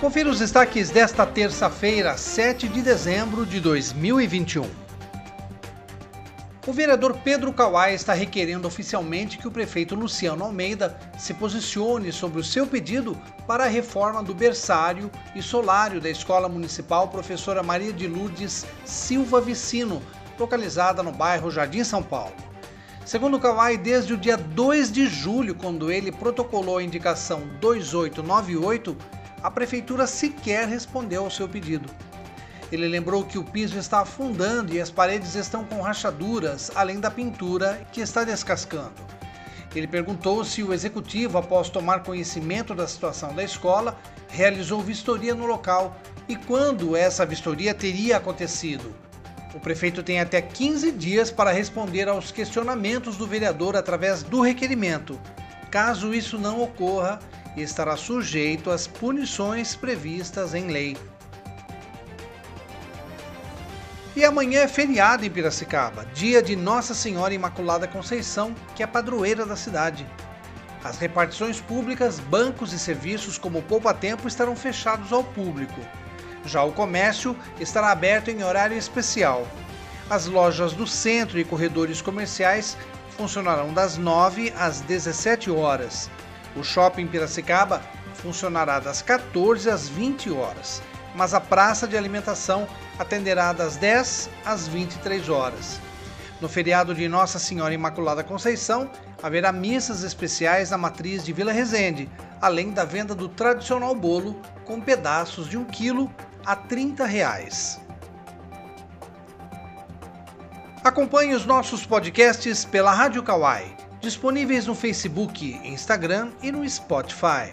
Confira os destaques desta terça-feira, 7 de dezembro de 2021. O vereador Pedro Kawai está requerendo oficialmente que o prefeito Luciano Almeida se posicione sobre o seu pedido para a reforma do berçário e solário da Escola Municipal Professora Maria de Lourdes Silva Vicino, localizada no bairro Jardim São Paulo. Segundo Kawai, desde o dia 2 de julho, quando ele protocolou a indicação 2898, a prefeitura sequer respondeu ao seu pedido. Ele lembrou que o piso está afundando e as paredes estão com rachaduras, além da pintura que está descascando. Ele perguntou se o executivo, após tomar conhecimento da situação da escola, realizou vistoria no local e quando essa vistoria teria acontecido. O prefeito tem até 15 dias para responder aos questionamentos do vereador através do requerimento. Caso isso não ocorra, e estará sujeito às punições previstas em lei. E amanhã é feriado em Piracicaba, dia de Nossa Senhora Imaculada Conceição, que é padroeira da cidade. As repartições públicas, bancos e serviços como Poupa Tempo estarão fechados ao público. Já o comércio estará aberto em horário especial. As lojas do centro e corredores comerciais funcionarão das 9 às 17 horas. O shopping Piracicaba funcionará das 14 às 20 horas, mas a praça de alimentação atenderá das 10 às 23 horas. No feriado de Nossa Senhora Imaculada Conceição, haverá missas especiais na matriz de Vila Resende, além da venda do tradicional bolo com pedaços de um quilo a 30 reais. Acompanhe os nossos podcasts pela Rádio Kawai disponíveis no Facebook, Instagram e no Spotify.